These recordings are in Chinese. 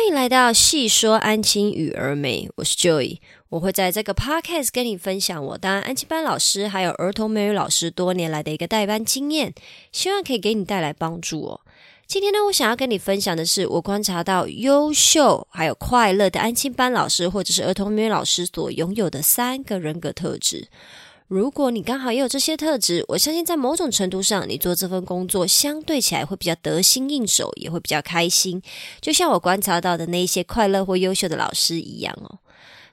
欢迎来到细说安亲与儿美，我是 Joy，我会在这个 podcast 跟你分享我当安亲班老师还有儿童美语老师多年来的一个代班经验，希望可以给你带来帮助哦。今天呢，我想要跟你分享的是我观察到优秀还有快乐的安亲班老师或者是儿童美语老师所拥有的三个人格特质。如果你刚好也有这些特质，我相信在某种程度上，你做这份工作相对起来会比较得心应手，也会比较开心。就像我观察到的那一些快乐或优秀的老师一样哦。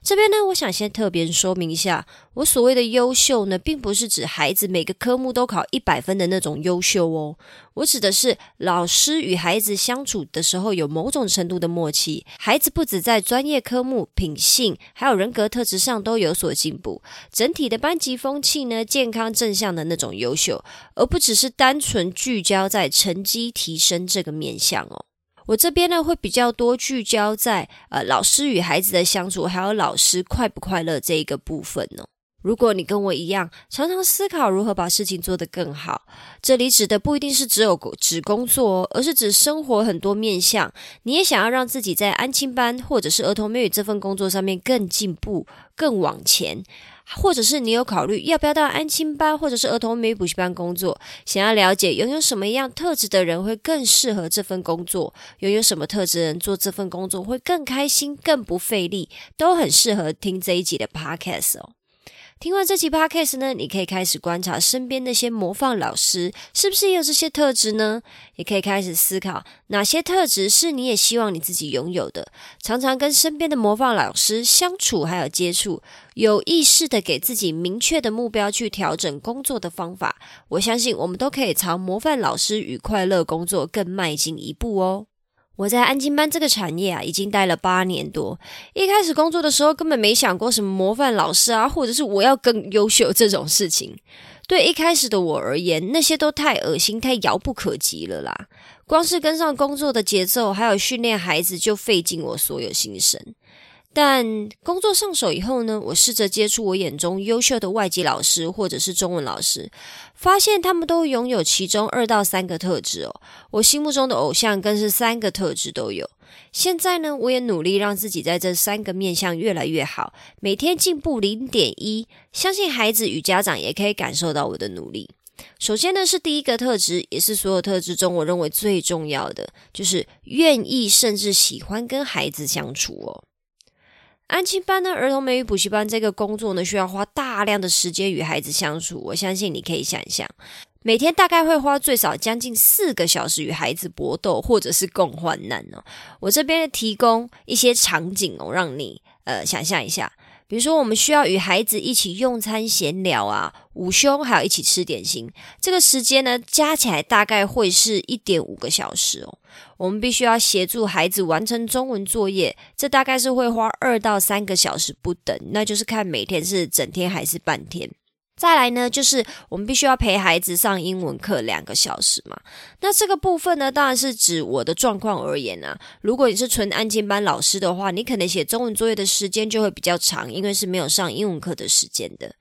这边呢，我想先特别说明一下，我所谓的优秀呢，并不是指孩子每个科目都考一百分的那种优秀哦。我指的是老师与孩子相处的时候有某种程度的默契，孩子不止在专业科目、品性还有人格特质上都有所进步，整体的班级风气呢，健康正向的那种优秀，而不只是单纯聚焦在成绩提升这个面向哦。我这边呢会比较多聚焦在呃老师与孩子的相处，还有老师快不快乐这一个部分呢。如果你跟我一样，常常思考如何把事情做得更好，这里指的不一定是只有指工作，而是指生活很多面向。你也想要让自己在安亲班或者是儿童美语这份工作上面更进步、更往前。或者是你有考虑要不要到安亲班或者是儿童美语补习班工作？想要了解拥有什么样特质的人会更适合这份工作，拥有什么特质的人做这份工作会更开心、更不费力，都很适合听这一集的 podcast 哦。听完这期 podcast 呢，你可以开始观察身边那些模范老师是不是也有这些特质呢？也可以开始思考哪些特质是你也希望你自己拥有的。常常跟身边的模范老师相处还有接触，有意识的给自己明确的目标去调整工作的方法。我相信我们都可以朝模范老师与快乐工作更迈进一步哦。我在安静班这个产业啊，已经待了八年多。一开始工作的时候，根本没想过什么模范老师啊，或者是我要更优秀这种事情。对一开始的我而言，那些都太恶心、太遥不可及了啦。光是跟上工作的节奏，还有训练孩子，就费尽我所有心神。但工作上手以后呢，我试着接触我眼中优秀的外籍老师或者是中文老师，发现他们都拥有其中二到三个特质哦。我心目中的偶像更是三个特质都有。现在呢，我也努力让自己在这三个面向越来越好，每天进步零点一。相信孩子与家长也可以感受到我的努力。首先呢，是第一个特质，也是所有特质中我认为最重要的，就是愿意甚至喜欢跟孩子相处哦。安亲班呢，儿童美语补习班这个工作呢，需要花大量的时间与孩子相处。我相信你可以想象，每天大概会花最少将近四个小时与孩子搏斗，或者是共患难哦。我这边提供一些场景哦，让你呃想象一下。比如说，我们需要与孩子一起用餐闲聊啊，午休还有一起吃点心，这个时间呢加起来大概会是一点五个小时哦。我们必须要协助孩子完成中文作业，这大概是会花二到三个小时不等，那就是看每天是整天还是半天。再来呢，就是我们必须要陪孩子上英文课两个小时嘛。那这个部分呢，当然是指我的状况而言啊。如果你是纯安静班老师的话，你可能写中文作业的时间就会比较长，因为是没有上英文课的时间的。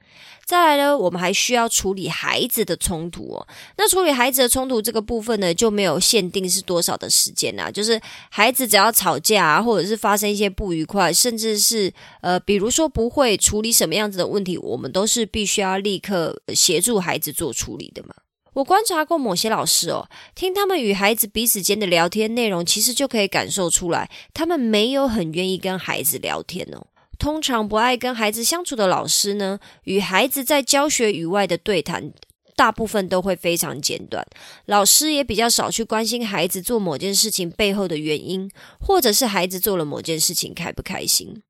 再来呢，我们还需要处理孩子的冲突哦。那处理孩子的冲突这个部分呢，就没有限定是多少的时间啦。就是孩子只要吵架，或者是发生一些不愉快，甚至是呃，比如说不会处理什么样子的问题，我们都是必须要立刻协助孩子做处理的嘛。我观察过某些老师哦，听他们与孩子彼此间的聊天内容，其实就可以感受出来，他们没有很愿意跟孩子聊天哦。通常不爱跟孩子相处的老师呢，与孩子在教学以外的对谈，大部分都会非常简短。老师也比较少去关心孩子做某件事情背后的原因，或者是孩子做了某件事情开不开心。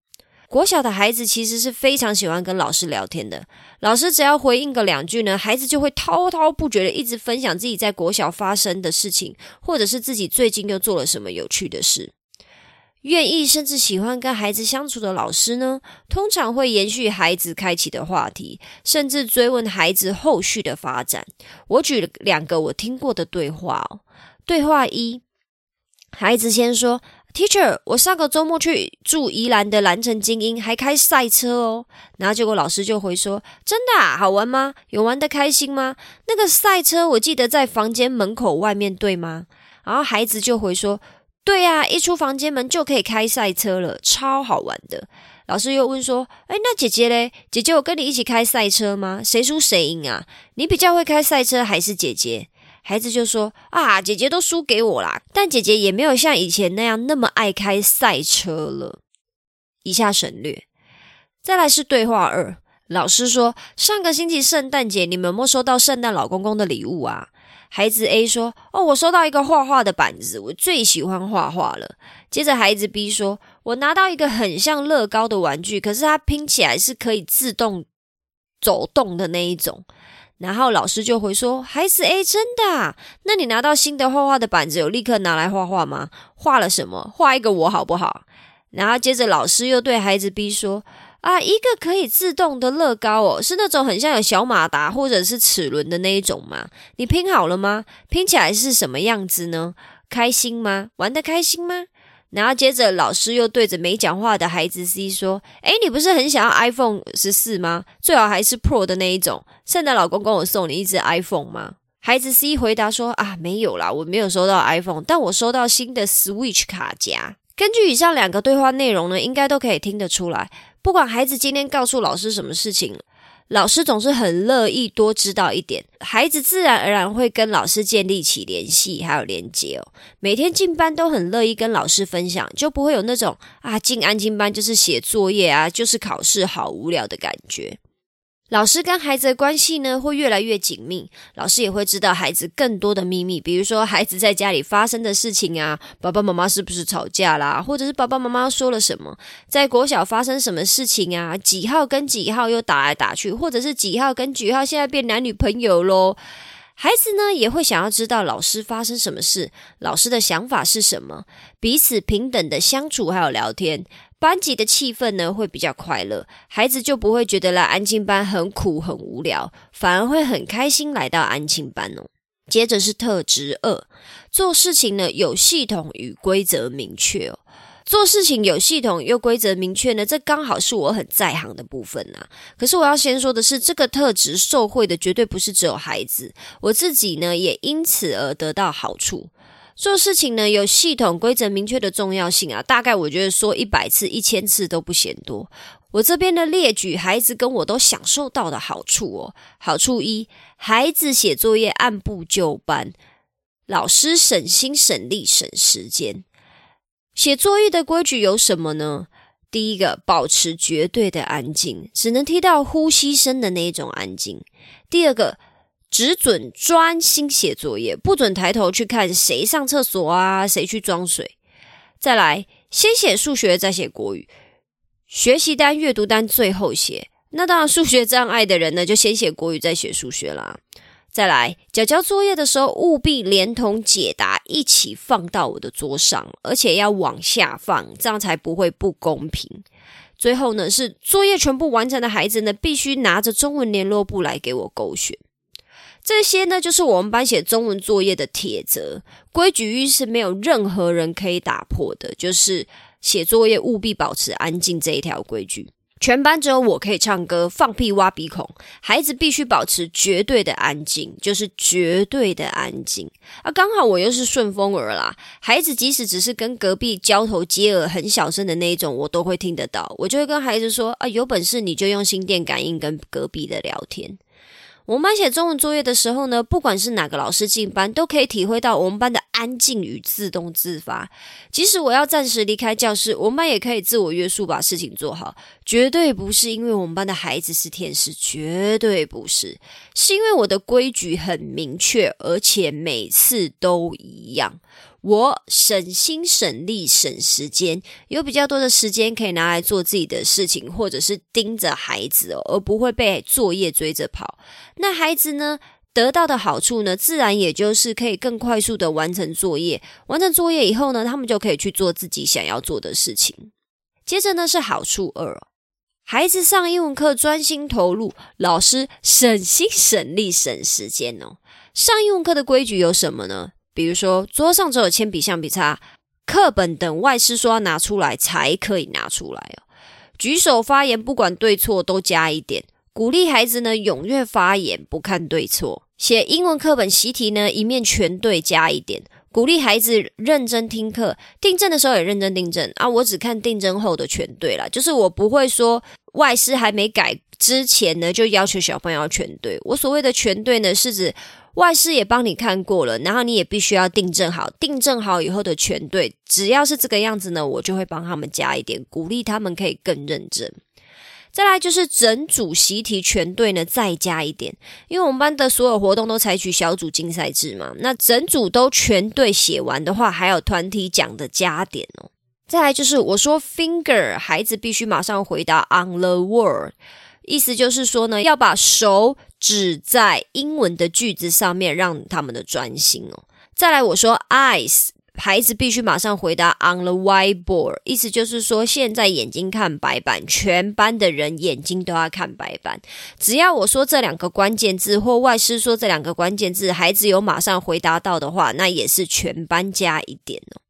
国小的孩子其实是非常喜欢跟老师聊天的，老师只要回应个两句呢，孩子就会滔滔不绝的一直分享自己在国小发生的事情，或者是自己最近又做了什么有趣的事。愿意甚至喜欢跟孩子相处的老师呢，通常会延续孩子开启的话题，甚至追问孩子后续的发展。我举了两个我听过的对话哦。对话一，孩子先说：“Teacher，我上个周末去住宜兰的蓝城精英，还开赛车哦。”然后结果老师就回说：“真的啊，好玩吗？有玩的开心吗？那个赛车我记得在房间门口外面，对吗？”然后孩子就回说。对呀，一出房间门就可以开赛车了，超好玩的。老师又问说：“哎，那姐姐嘞？姐姐，我跟你一起开赛车吗？谁输谁赢啊？你比较会开赛车还是姐姐？”孩子就说：“啊，姐姐都输给我啦。但姐姐也没有像以前那样那么爱开赛车了。”以下省略。再来是对话二。老师说：“上个星期圣诞节，你们有没有收到圣诞老公公的礼物啊？”孩子 A 说：“哦，我收到一个画画的板子，我最喜欢画画了。”接着孩子 B 说：“我拿到一个很像乐高的玩具，可是它拼起来是可以自动走动的那一种。”然后老师就回说：“孩子 A 真的？啊那你拿到新的画画的板子，有立刻拿来画画吗？画了什么？画一个我好不好？”然后接着老师又对孩子 B 说。啊，一个可以自动的乐高哦，是那种很像有小马达或者是齿轮的那一种吗？你拼好了吗？拼起来是什么样子呢？开心吗？玩的开心吗？然后接着老师又对着没讲话的孩子 C 说：“诶，你不是很想要 iPhone 十四吗？最好还是 Pro 的那一种。圣诞老公公，我送你一只 iPhone 吗？”孩子 C 回答说：“啊，没有啦，我没有收到 iPhone，但我收到新的 Switch 卡夹。”根据以上两个对话内容呢，应该都可以听得出来。不管孩子今天告诉老师什么事情，老师总是很乐意多知道一点，孩子自然而然会跟老师建立起联系还有连接哦。每天进班都很乐意跟老师分享，就不会有那种啊进安静班就是写作业啊，就是考试好无聊的感觉。老师跟孩子的关系呢，会越来越紧密。老师也会知道孩子更多的秘密，比如说孩子在家里发生的事情啊，爸爸妈妈是不是吵架啦，或者是爸爸妈妈说了什么，在国小发生什么事情啊，几号跟几号又打来打去，或者是几号跟几号现在变男女朋友喽。孩子呢，也会想要知道老师发生什么事，老师的想法是什么，彼此平等的相处还有聊天。班级的气氛呢会比较快乐，孩子就不会觉得来安静班很苦很无聊，反而会很开心来到安静班哦。接着是特质二，做事情呢有系统与规则明确哦。做事情有系统又规则明确呢，这刚好是我很在行的部分啊。可是我要先说的是，这个特质受惠的绝对不是只有孩子，我自己呢也因此而得到好处。做事情呢，有系统、规则明确的重要性啊，大概我觉得说一百次、一千次都不嫌多。我这边的列举，孩子跟我都享受到的好处哦。好处一，孩子写作业按部就班，老师省心省力省时间。写作业的规矩有什么呢？第一个，保持绝对的安静，只能听到呼吸声的那一种安静。第二个。只准专心写作业，不准抬头去看谁上厕所啊，谁去装水。再来，先写数学，再写国语。学习单、阅读单最后写。那当然，数学障碍的人呢，就先写国语，再写数学啦。再来，交交作业的时候，务必连同解答一起放到我的桌上，而且要往下放，这样才不会不公平。最后呢，是作业全部完成的孩子呢，必须拿着中文联络簿来给我勾选。这些呢，就是我们班写中文作业的铁则规矩，是没有任何人可以打破的。就是写作业务必保持安静这一条规矩，全班只有我可以唱歌、放屁、挖鼻孔，孩子必须保持绝对的安静，就是绝对的安静。啊，刚好我又是顺风耳啦，孩子即使只是跟隔壁交头接耳、很小声的那一种，我都会听得到。我就会跟孩子说：啊，有本事你就用心电感应跟隔壁的聊天。我们班写中文作业的时候呢，不管是哪个老师进班，都可以体会到我们班的安静与自动自发。即使我要暂时离开教室，我们班也可以自我约束，把事情做好。绝对不是因为我们班的孩子是天使，绝对不是，是因为我的规矩很明确，而且每次都一样。我省心省力省时间，有比较多的时间可以拿来做自己的事情，或者是盯着孩子哦，而不会被作业追着跑。那孩子呢，得到的好处呢，自然也就是可以更快速的完成作业。完成作业以后呢，他们就可以去做自己想要做的事情。接着呢是好处二，孩子上英文课专心投入，老师省心省力省时间哦。上英文课的规矩有什么呢？比如说，桌上只有铅笔、橡皮擦、课本等外师说要拿出来才可以拿出来哦。举手发言，不管对错都加一点，鼓励孩子呢踊跃发言，不看对错。写英文课本习题呢，一面全对加一点，鼓励孩子认真听课，订正的时候也认真订正啊。我只看订正后的全对了，就是我不会说外师还没改之前呢，就要求小朋友要全对。我所谓的全对呢，是指外师也帮你看过了，然后你也必须要订正好，订正好以后的全对。只要是这个样子呢，我就会帮他们加一点，鼓励他们可以更认真。再来就是整组习题全对呢，再加一点，因为我们班的所有活动都采取小组竞赛制嘛，那整组都全对写完的话，还有团体奖的加点哦。再来就是我说 finger，孩子必须马上回答 on the word，意思就是说呢，要把手指在英文的句子上面，让他们的专心哦。再来我说 eyes。孩子必须马上回答 on the whiteboard，意思就是说，现在眼睛看白板，全班的人眼睛都要看白板。只要我说这两个关键字，或外师说这两个关键字，孩子有马上回答到的话，那也是全班加一点哦。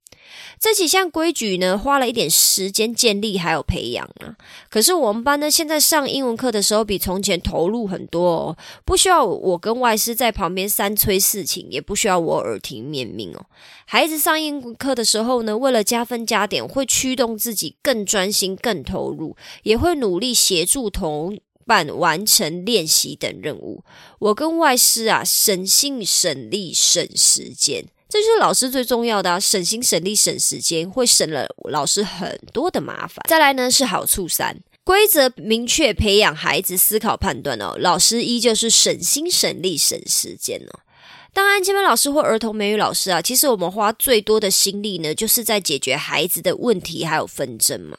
这几项规矩呢，花了一点时间建立还有培养啊。可是我们班呢，现在上英文课的时候比从前投入很多哦，不需要我跟外师在旁边三催四请，也不需要我耳提面命哦。孩子上英文课的时候呢，为了加分加点，会驱动自己更专心、更投入，也会努力协助同伴完成练习等任务。我跟外师啊，省心省力省时间。这就是老师最重要的啊，省心省力省时间，会省了老师很多的麻烦。再来呢是好处三，规则明确，培养孩子思考判断哦。老师依旧是省心省力省时间哦。当安亲班老师或儿童美语老师啊，其实我们花最多的心力呢，就是在解决孩子的问题还有纷争嘛。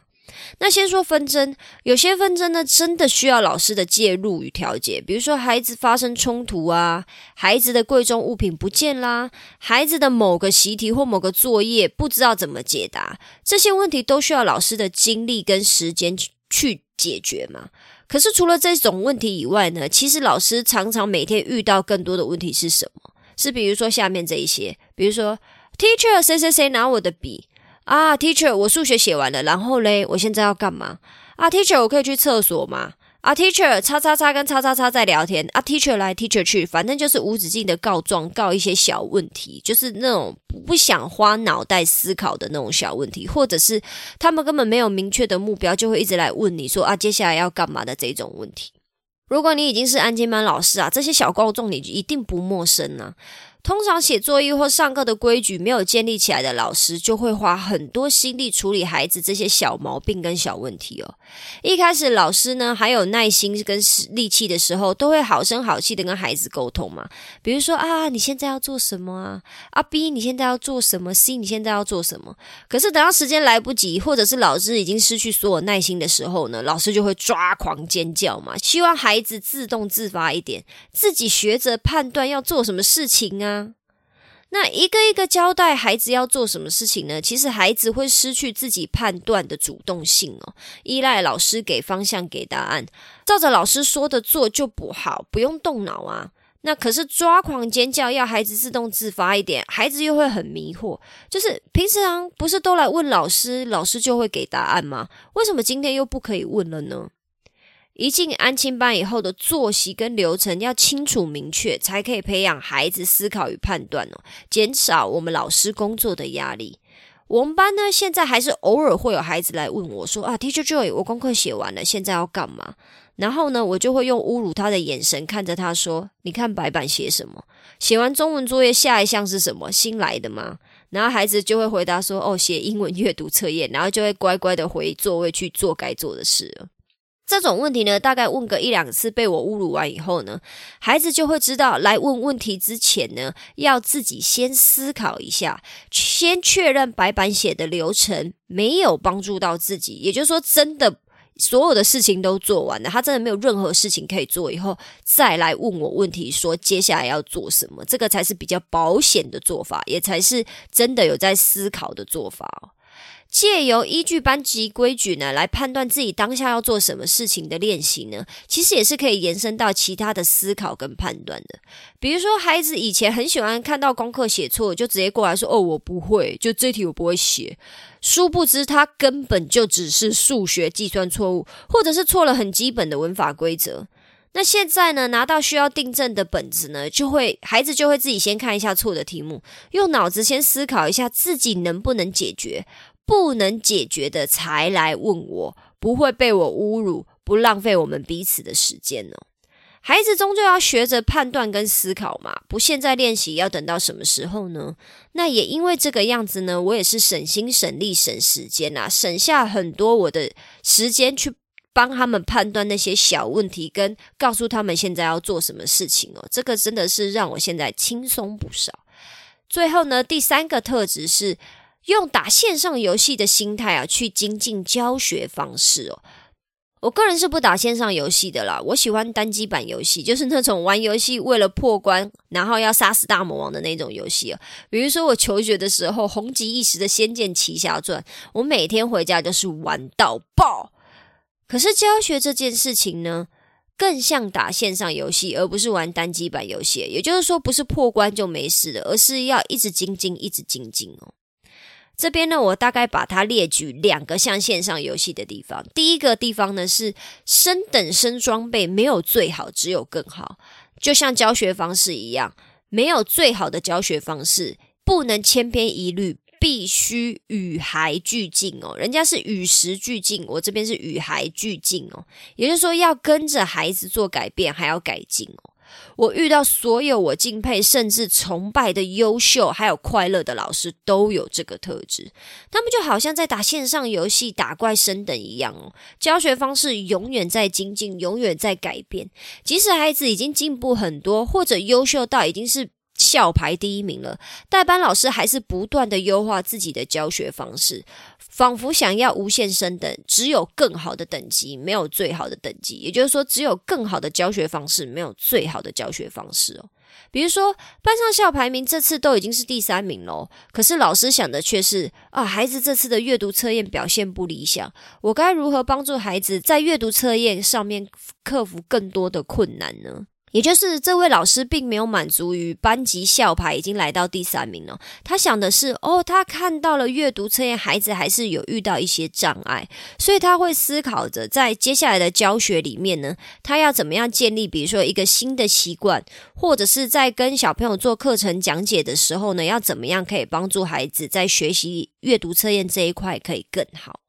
那先说纷争，有些纷争呢，真的需要老师的介入与调解。比如说，孩子发生冲突啊，孩子的贵重物品不见啦，孩子的某个习题或某个作业不知道怎么解答，这些问题都需要老师的精力跟时间去解决嘛。可是除了这种问题以外呢，其实老师常常每天遇到更多的问题是什么？是比如说下面这一些，比如说，Teacher，谁谁谁拿我的笔。啊，Teacher，我数学写完了，然后嘞，我现在要干嘛？啊，Teacher，我可以去厕所吗？啊，Teacher，叉叉叉跟叉叉叉在聊天。啊，Teacher 来，Teacher 去，反正就是无止境的告状，告一些小问题，就是那种不想花脑袋思考的那种小问题，或者是他们根本没有明确的目标，就会一直来问你说啊，接下来要干嘛的这种问题。如果你已经是安静班老师啊，这些小告状你一定不陌生呢。通常写作业或上课的规矩没有建立起来的老师，就会花很多心力处理孩子这些小毛病跟小问题哦。一开始老师呢还有耐心跟力气的时候，都会好声好气的跟孩子沟通嘛。比如说啊，你现在要做什么啊？啊 B，你现在要做什么？C，你现在要做什么？可是等到时间来不及，或者是老师已经失去所有耐心的时候呢，老师就会抓狂尖叫嘛，希望孩子自动自发一点，自己学着判断要做什么事情啊。啊那一个一个交代孩子要做什么事情呢？其实孩子会失去自己判断的主动性哦，依赖老师给方向、给答案，照着老师说的做就不好，不用动脑啊。那可是抓狂尖叫，要孩子自动自发一点，孩子又会很迷惑。就是平常不是都来问老师，老师就会给答案吗？为什么今天又不可以问了呢？一进安亲班以后的作息跟流程要清楚明确，才可以培养孩子思考与判断哦，减少我们老师工作的压力。我们班呢，现在还是偶尔会有孩子来问我说：“啊，Teacher Joy，我功课写完了，现在要干嘛？”然后呢，我就会用侮辱他的眼神看着他说：“你看白板写什么？写完中文作业下一项是什么？新来的吗？”然后孩子就会回答说：“哦，写英文阅读测验。”然后就会乖乖的回座位去做该做的事了。这种问题呢，大概问个一两次，被我侮辱完以后呢，孩子就会知道，来问问题之前呢，要自己先思考一下，先确认白板写的流程没有帮助到自己，也就是说，真的所有的事情都做完了，他真的没有任何事情可以做，以后再来问我问题，说接下来要做什么，这个才是比较保险的做法，也才是真的有在思考的做法。借由依据班级规矩呢，来判断自己当下要做什么事情的练习呢，其实也是可以延伸到其他的思考跟判断的。比如说，孩子以前很喜欢看到功课写错，就直接过来说：“哦，我不会，就这题我不会写。”殊不知他根本就只是数学计算错误，或者是错了很基本的文法规则。那现在呢，拿到需要订正的本子呢，就会孩子就会自己先看一下错的题目，用脑子先思考一下自己能不能解决，不能解决的才来问我，不会被我侮辱，不浪费我们彼此的时间哦。孩子终究要学着判断跟思考嘛，不现在练习，要等到什么时候呢？那也因为这个样子呢，我也是省心省力省时间啊，省下很多我的时间去帮他们判断那些小问题，跟告诉他们现在要做什么事情哦。这个真的是让我现在轻松不少。最后呢，第三个特质是用打线上游戏的心态啊，去精进教学方式哦。我个人是不打线上游戏的啦，我喜欢单机版游戏，就是那种玩游戏为了破关，然后要杀死大魔王的那种游戏啊。比如说我求学的时候，红极一时的《仙剑奇侠传》，我每天回家都是玩到爆。可是教学这件事情呢，更像打线上游戏，而不是玩单机版游戏。也就是说，不是破关就没事的，而是要一直精进，一直精进哦。这边呢，我大概把它列举两个像线上游戏的地方。第一个地方呢是升等升装备没有最好，只有更好。就像教学方式一样，没有最好的教学方式，不能千篇一律，必须与孩俱进哦。人家是与时俱进，我这边是与孩俱进哦。也就是说，要跟着孩子做改变，还要改进哦。我遇到所有我敬佩甚至崇拜的优秀还有快乐的老师都有这个特质，他们就好像在打线上游戏打怪升等一样哦，教学方式永远在精进，永远在改变，即使孩子已经进步很多或者优秀到已经是。校排第一名了，代班老师还是不断的优化自己的教学方式，仿佛想要无限升等，只有更好的等级，没有最好的等级。也就是说，只有更好的教学方式，没有最好的教学方式哦。比如说，班上校排名这次都已经是第三名喽，可是老师想的却是啊，孩子这次的阅读测验表现不理想，我该如何帮助孩子在阅读测验上面克服更多的困难呢？也就是这位老师并没有满足于班级校牌已经来到第三名了，他想的是哦，他看到了阅读测验孩子还是有遇到一些障碍，所以他会思考着在接下来的教学里面呢，他要怎么样建立，比如说一个新的习惯，或者是在跟小朋友做课程讲解的时候呢，要怎么样可以帮助孩子在学习阅读测验这一块可以更好。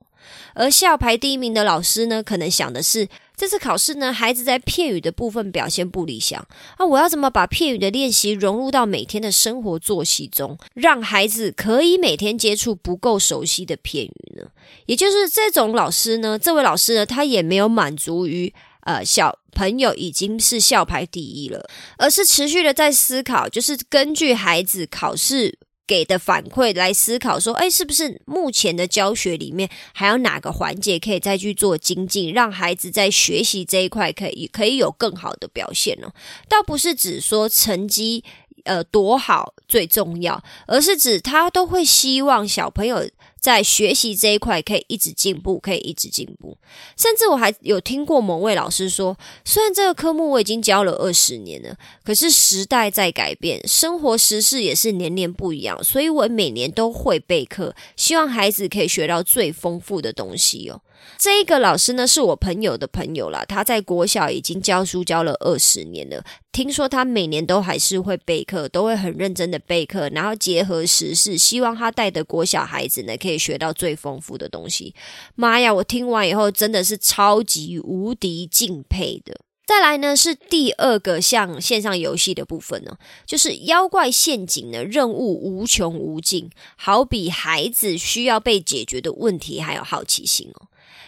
而校排第一名的老师呢，可能想的是。这次考试呢，孩子在片语的部分表现不理想啊！我要怎么把片语的练习融入到每天的生活作息中，让孩子可以每天接触不够熟悉的片语呢？也就是这种老师呢，这位老师呢，他也没有满足于呃小朋友已经是校排第一了，而是持续的在思考，就是根据孩子考试。给的反馈来思考，说，哎，是不是目前的教学里面还有哪个环节可以再去做精进，让孩子在学习这一块可以可以有更好的表现呢？倒不是指说成绩呃多好最重要，而是指他都会希望小朋友。在学习这一块可以一直进步，可以一直进步。甚至我还有听过某位老师说，虽然这个科目我已经教了二十年了，可是时代在改变，生活时事也是年年不一样，所以我每年都会备课，希望孩子可以学到最丰富的东西哦。这一个老师呢，是我朋友的朋友啦。他在国小已经教书教了二十年了。听说他每年都还是会备课，都会很认真的备课，然后结合时事，希望他带的国小孩子呢，可以学到最丰富的东西。妈呀，我听完以后真的是超级无敌敬佩的。再来呢，是第二个像线上游戏的部分呢，就是妖怪陷阱呢，任务无穷无尽，好比孩子需要被解决的问题，还有好奇心哦。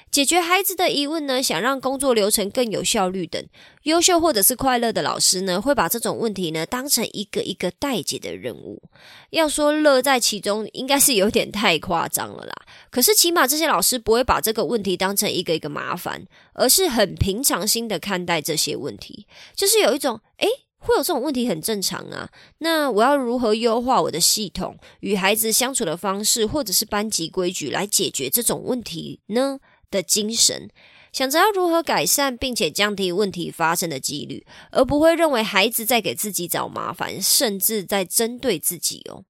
解决孩子的疑问呢，想让工作流程更有效率等，优秀或者是快乐的老师呢，会把这种问题呢当成一个一个待解的任务。要说乐在其中，应该是有点太夸张了啦。可是起码这些老师不会把这个问题当成一个一个麻烦，而是很平常心的看待这些问题，就是有一种诶，会有这种问题很正常啊。那我要如何优化我的系统与孩子相处的方式，或者是班级规矩来解决这种问题呢？的精神，想着要如何改善，并且降低问题发生的几率，而不会认为孩子在给自己找麻烦，甚至在针对自己哦。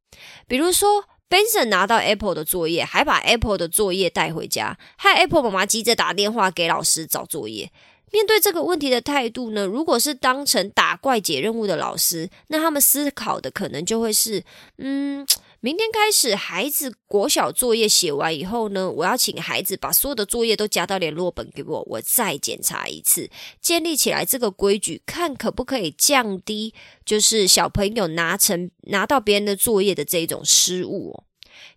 比如说，Benson 拿到 Apple 的作业，还把 Apple 的作业带回家，害 Apple 妈妈急着打电话给老师找作业。面对这个问题的态度呢，如果是当成打怪解任务的老师，那他们思考的可能就会是，嗯。明天开始，孩子国小作业写完以后呢，我要请孩子把所有的作业都加到联络本给我，我再检查一次，建立起来这个规矩，看可不可以降低就是小朋友拿成拿到别人的作业的这种失误哦。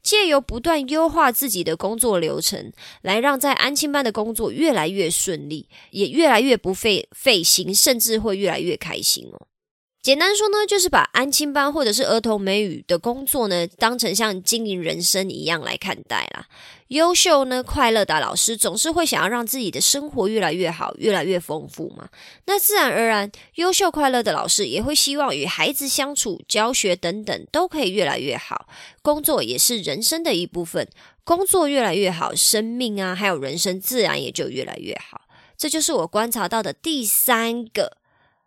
借由不断优化自己的工作流程，来让在安亲班的工作越来越顺利，也越来越不费费心，甚至会越来越开心哦。简单说呢，就是把安亲班或者是儿童美语的工作呢，当成像经营人生一样来看待啦。优秀呢，快乐的老师总是会想要让自己的生活越来越好，越来越丰富嘛。那自然而然，优秀快乐的老师也会希望与孩子相处、教学等等都可以越来越好。工作也是人生的一部分，工作越来越好，生命啊，还有人生自然也就越来越好。这就是我观察到的第三个。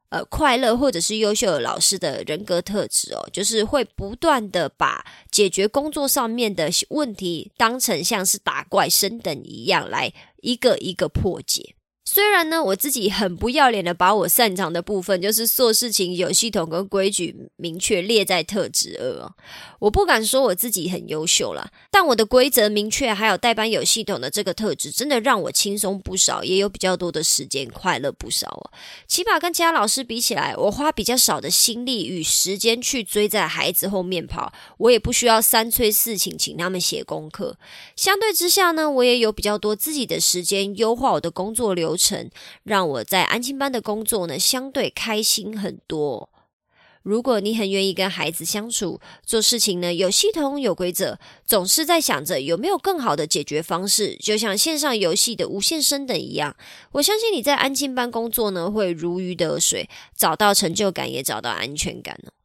呃，快乐或者是优秀的老师的人格特质哦，就是会不断的把解决工作上面的问题当成像是打怪升等一样，来一个一个破解。虽然呢，我自己很不要脸的把我擅长的部分，就是做事情有系统跟规矩明确列在特质二，我不敢说我自己很优秀了，但我的规则明确，还有代班有系统的这个特质，真的让我轻松不少，也有比较多的时间快乐不少哦。起码跟其他老师比起来，我花比较少的心力与时间去追在孩子后面跑，我也不需要三催四请请他们写功课。相对之下呢，我也有比较多自己的时间，优化我的工作流程。让我在安亲班的工作呢，相对开心很多。如果你很愿意跟孩子相处，做事情呢有系统有规则，总是在想着有没有更好的解决方式，就像线上游戏的无限升等一样，我相信你在安亲班工作呢会如鱼得水，找到成就感，也找到安全感哦。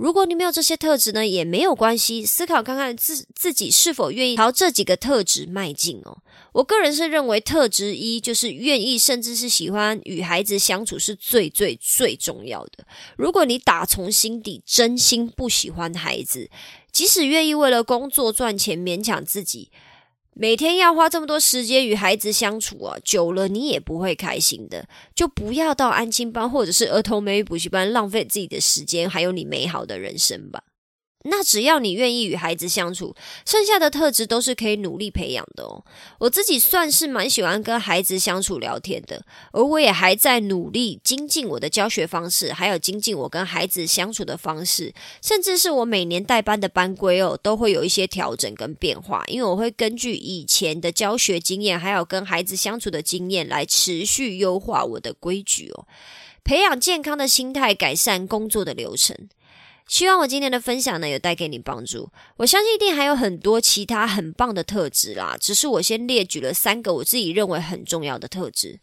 如果你没有这些特质呢，也没有关系。思考看看自自己是否愿意朝这几个特质迈进哦。我个人是认为，特质一就是愿意，甚至是喜欢与孩子相处是最最最重要的。如果你打从心底真心不喜欢孩子，即使愿意为了工作赚钱勉强自己。每天要花这么多时间与孩子相处啊，久了你也不会开心的。就不要到安亲班或者是儿童美语补习班浪费自己的时间，还有你美好的人生吧。那只要你愿意与孩子相处，剩下的特质都是可以努力培养的哦。我自己算是蛮喜欢跟孩子相处聊天的，而我也还在努力精进我的教学方式，还有精进我跟孩子相处的方式，甚至是我每年带班的班规哦，都会有一些调整跟变化，因为我会根据以前的教学经验，还有跟孩子相处的经验来持续优化我的规矩哦，培养健康的心态，改善工作的流程。希望我今天的分享呢，有带给你帮助。我相信一定还有很多其他很棒的特质啦，只是我先列举了三个我自己认为很重要的特质。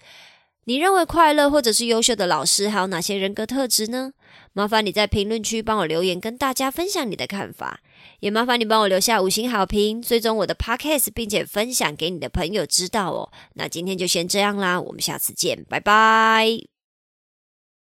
你认为快乐或者是优秀的老师还有哪些人格特质呢？麻烦你在评论区帮我留言，跟大家分享你的看法。也麻烦你帮我留下五星好评，追踪我的 podcast，并且分享给你的朋友知道哦。那今天就先这样啦，我们下次见，拜拜。